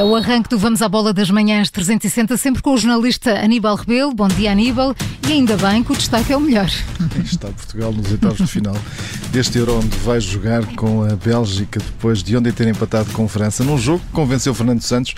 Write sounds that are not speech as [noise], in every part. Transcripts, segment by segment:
é o arranque do Vamos à Bola das Manhãs 360, sempre com o jornalista Aníbal Rebelo. Bom dia, Aníbal. E ainda bem que o destaque é o melhor. [laughs] Está Portugal nos oitavos de final deste Euro, onde vai jogar com a Bélgica depois de ontem ter empatado com a França, num jogo que convenceu Fernando Santos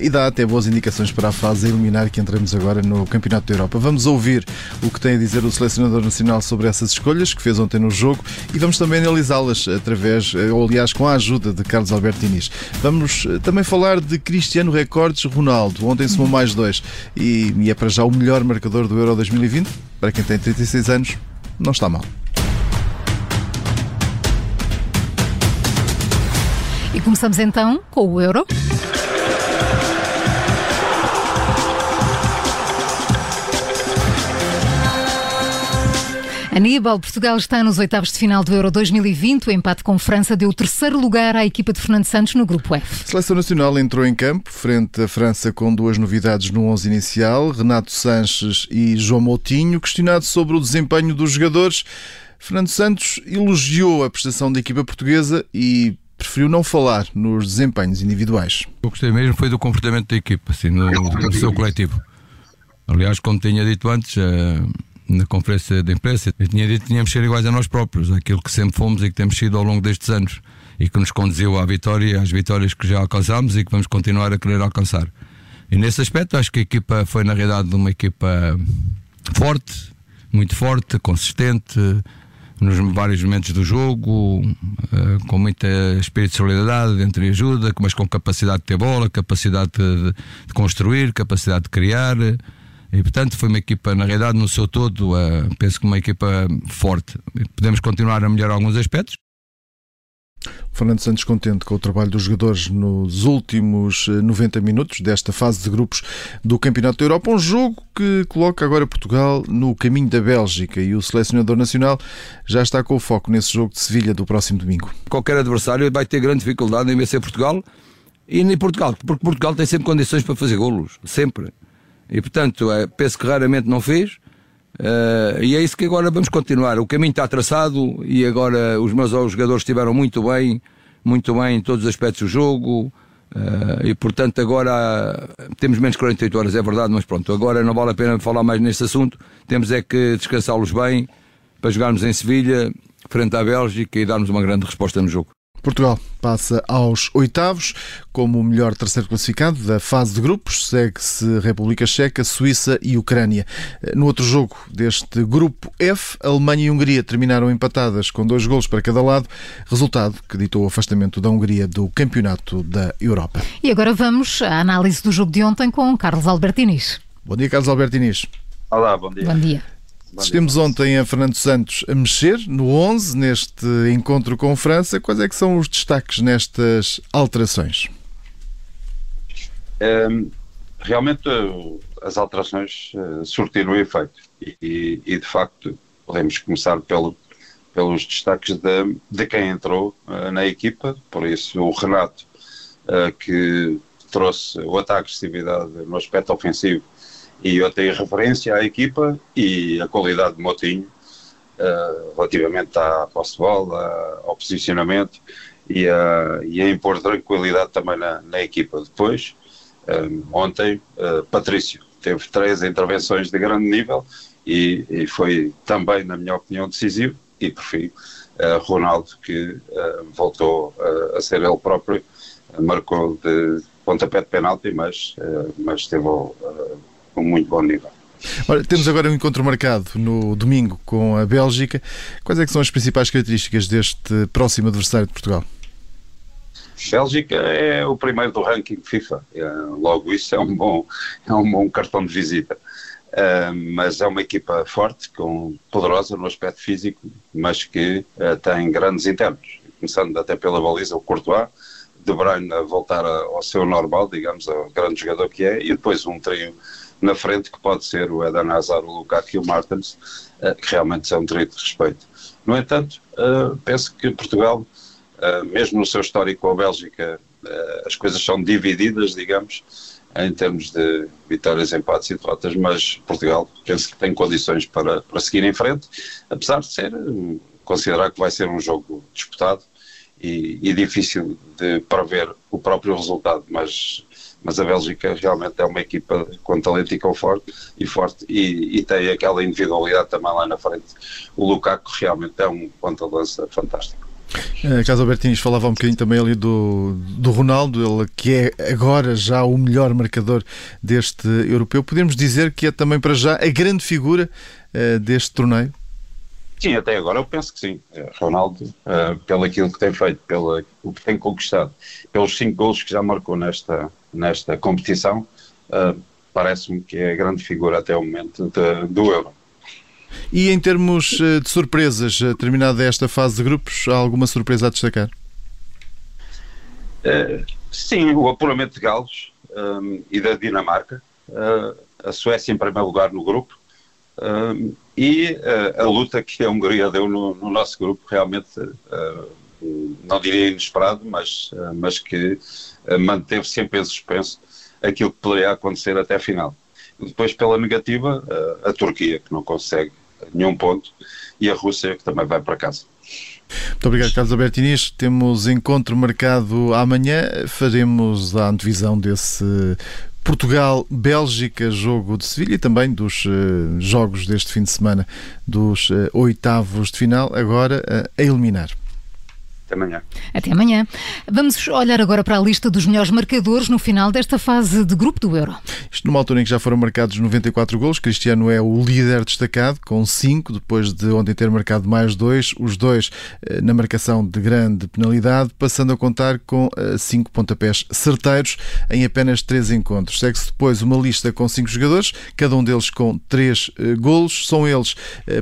e dá até boas indicações para a fase a eliminar que entramos agora no Campeonato da Europa. Vamos ouvir o que tem a dizer o selecionador nacional sobre essas escolhas que fez ontem no jogo e vamos também analisá-las através, ou aliás, com a ajuda de Carlos Alberto Inês. Vamos eh, também falar de Cristiano Recordes Ronaldo. Ontem somou mais dois e, e é para já o melhor marcador do Euro 2020. Para quem tem 36 anos, não está mal. E começamos então com o Euro. Aníbal, Portugal está nos oitavos de final do Euro 2020. O empate com França deu o terceiro lugar à equipa de Fernando Santos no grupo F. A seleção nacional entrou em campo frente à França com duas novidades no 11 inicial, Renato Sanches e João Moutinho, questionado sobre o desempenho dos jogadores. Fernando Santos elogiou a prestação da equipa portuguesa e preferiu não falar nos desempenhos individuais. O que gostei mesmo foi do comportamento da equipa, assim, no, no seu coletivo. Aliás, como tinha dito antes, uh na conferência de imprensa, eu tinha dito que tínhamos ser iguais a nós próprios, aquilo que sempre fomos e que temos sido ao longo destes anos e que nos conduziu à vitória, às vitórias que já alcançámos e que vamos continuar a querer alcançar. E nesse aspecto, acho que a equipa foi, na realidade, uma equipa forte, muito forte, consistente, nos vários momentos do jogo, eh, com muita espírito de solidariedade, entre ajuda, mas com capacidade de ter bola, capacidade de, de construir, capacidade de criar. E portanto foi uma equipa, na realidade, no seu todo, uh, penso que uma equipa forte. Podemos continuar a melhorar alguns aspectos. Fernando Santos contente com o trabalho dos jogadores nos últimos 90 eh, minutos desta fase de grupos do Campeonato da Europa, um jogo que coloca agora Portugal no caminho da Bélgica e o selecionador nacional já está com o foco nesse jogo de Sevilha do próximo domingo. Qualquer adversário vai ter grande dificuldade em vencer Portugal e nem Portugal, porque Portugal tem sempre condições para fazer golos, sempre. E portanto, é, penso que raramente não fez. Uh, e é isso que agora vamos continuar. O caminho está traçado e agora os meus jogadores estiveram muito bem, muito bem em todos os aspectos do jogo. Uh, e portanto agora temos menos 48 horas, é verdade, mas pronto, agora não vale a pena falar mais neste assunto. Temos é que descansá-los bem para jogarmos em Sevilha, frente à Bélgica e darmos uma grande resposta no jogo. Portugal passa aos oitavos como o melhor terceiro classificado da fase de grupos. Segue-se República Checa, Suíça e Ucrânia. No outro jogo deste grupo F, Alemanha e Hungria terminaram empatadas com dois golos para cada lado, resultado que ditou o afastamento da Hungria do Campeonato da Europa. E agora vamos à análise do jogo de ontem com Carlos Albertinis. Bom dia, Carlos Albertinis. Olá, bom dia. Bom dia. Assistimos ontem a Fernando Santos a mexer no 11 neste encontro com França. Quais é que são os destaques nestas alterações? Um, realmente as alterações uh, surtiram efeito e, e, de facto podemos começar pelo, pelos destaques de, de quem entrou uh, na equipa, por isso o Renato uh, que trouxe outra agressividade no aspecto ofensivo e eu tenho referência à equipa e a qualidade de Motinho uh, relativamente à posse de bola, ao posicionamento e a, e a impor tranquilidade também na, na equipa. Depois, um, eh, ontem, uh, Patrício teve três intervenções de grande nível e, e, foi também, na minha opinião, decisivo e por fim, uh, Ronaldo que voltou a ser ele próprio, marcou de pontapé de penalti, mas, mas teve com muito bom nível. Ora, temos agora um encontro marcado no domingo com a Bélgica. Quais é são as principais características deste próximo adversário de Portugal? Bélgica é o primeiro do ranking FIFA. É, logo isso é um bom, é um bom cartão de visita. Uh, mas é uma equipa forte, com, poderosa no aspecto físico, mas que uh, tem grandes internos. Começando até pela baliza, o Courtois, De Bruyne a voltar ao seu normal, digamos, ao grande jogador que é, e depois um trio na frente, que pode ser o Eden Hazard, o Lukaku e o Martens, uh, que realmente são um direito de respeito. No entanto, uh, penso que Portugal, uh, mesmo no seu histórico com a Bélgica, as coisas são divididas, digamos, em termos de vitórias, empates e derrotas, mas Portugal penso que tem condições para, para seguir em frente, apesar de ser, considerar que vai ser um jogo disputado e, e difícil de prever o próprio resultado, mas mas a Bélgica realmente é uma equipa com talento e com forte e forte e, e tem aquela individualidade também lá na frente. O Lukaku realmente é um ponta-lança fantástico. Uh, Caso Albertins falava um bocadinho também ali do, do Ronaldo, ele que é agora já o melhor marcador deste europeu. Podemos dizer que é também para já a grande figura uh, deste torneio? Sim, até agora eu penso que sim. Eh, Ronaldo, uh, pelo aquilo que tem feito, pelo o que tem conquistado, pelos cinco gols que já marcou nesta, nesta competição, uh, parece-me que é a grande figura até o momento de, do Euro. E em termos de surpresas, terminada esta fase de grupos, há alguma surpresa a destacar? Uh, sim, o apuramento de Galos um, e da Dinamarca, a Suécia em primeiro lugar no grupo, e uh, a luta que a Hungria deu no, no nosso grupo realmente, uh, não diria inesperado, mas, mas que manteve sempre em suspenso aquilo que poderia acontecer até a final. Depois, pela negativa, a Turquia, que não consegue nenhum ponto, e a Rússia, que também vai para casa. Muito obrigado, Carlos Alberto Inês. Temos encontro marcado amanhã. Faremos a antevisão desse Portugal-Bélgica, jogo de Sevilha e também dos uh, jogos deste fim de semana dos uh, oitavos de final, agora uh, a eliminar. Até amanhã. Até amanhã. Vamos olhar agora para a lista dos melhores marcadores no final desta fase de grupo do Euro. Isto numa altura em que já foram marcados 94 golos. Cristiano é o líder destacado, com 5, depois de ontem ter marcado mais dois, os dois eh, na marcação de grande penalidade, passando a contar com 5 eh, pontapés certeiros em apenas 3 encontros. Segue-se depois uma lista com 5 jogadores, cada um deles com 3 eh, golos. São eles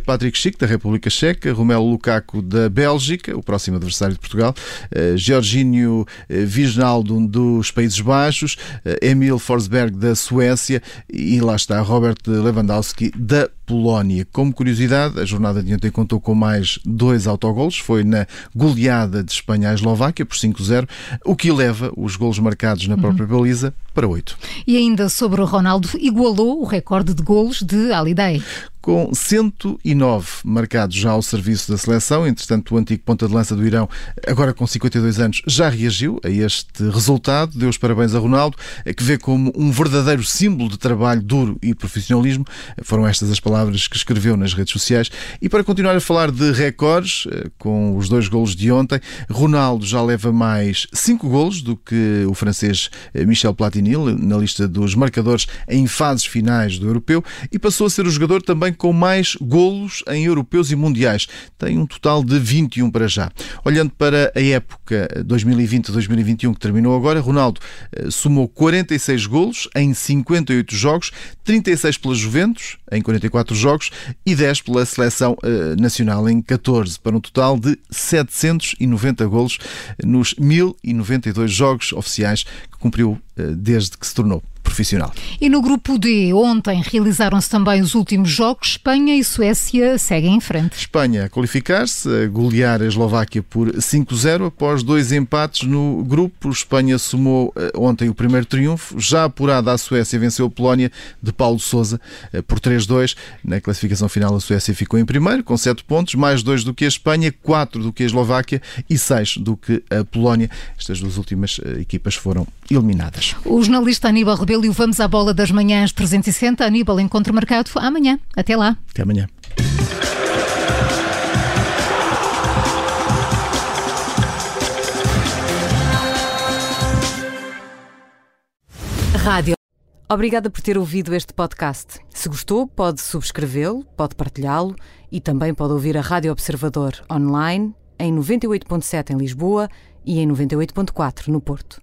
Patrick Schick, da República Checa, Romelu Lukaku, da Bélgica, o próximo adversário de Portugal, uh, Jorginho eh, Wijnaldum dos Países Baixos, uh, Emil Forsberg da Suécia e lá está Robert Lewandowski da Polónia. Como curiosidade, a jornada de ontem contou com mais dois autogolos, foi na goleada de Espanha à Eslováquia por 5-0, o que leva os golos marcados na própria uhum. baliza para 8. E ainda sobre o Ronaldo, igualou o recorde de golos de Alidei com 109 marcados já ao serviço da seleção. Entretanto, o antigo ponta de lança do Irão, agora com 52 anos, já reagiu a este resultado. Deu os parabéns a Ronaldo, que vê como um verdadeiro símbolo de trabalho duro e profissionalismo. Foram estas as palavras que escreveu nas redes sociais. E para continuar a falar de recordes, eh, com os dois golos de ontem, Ronaldo já leva mais 5 golos do que o francês eh, Michel Platini na lista dos marcadores em fases finais do europeu e passou a ser o jogador também com mais golos em europeus e mundiais. Tem um total de 21 para já. Olhando para a época 2020-2021 que terminou agora, Ronaldo eh, somou 46 golos em 58 jogos, 36 pela Juventus em 44 jogos e 10 pela seleção eh, nacional em 14, para um total de 790 golos nos 1092 jogos oficiais que cumpriu eh, desde que se tornou profissional. E no grupo D, ontem realizaram-se também os últimos jogos. Espanha e Suécia seguem em frente. Espanha a qualificar-se, a golear a Eslováquia por 5-0 após dois empates no grupo. Espanha somou eh, ontem o primeiro triunfo. Já apurada, a Suécia venceu a Polónia de Paulo Sousa eh, por 3-2. Na classificação final, a Suécia ficou em primeiro com 7 pontos, mais 2 do que a Espanha, 4 do que a Eslováquia e 6 do que a Polónia. Estas duas últimas eh, equipas foram eliminadas. O jornalista Aníbal Rebelo e vamos à bola das manhãs 360. Aníbal, encontro marcado amanhã. Até lá. Até amanhã. Rádio. Obrigada por ter ouvido este podcast. Se gostou, pode subscrevê-lo, pode partilhá-lo e também pode ouvir a Rádio Observador online em 98.7 em Lisboa e em 98.4 no Porto.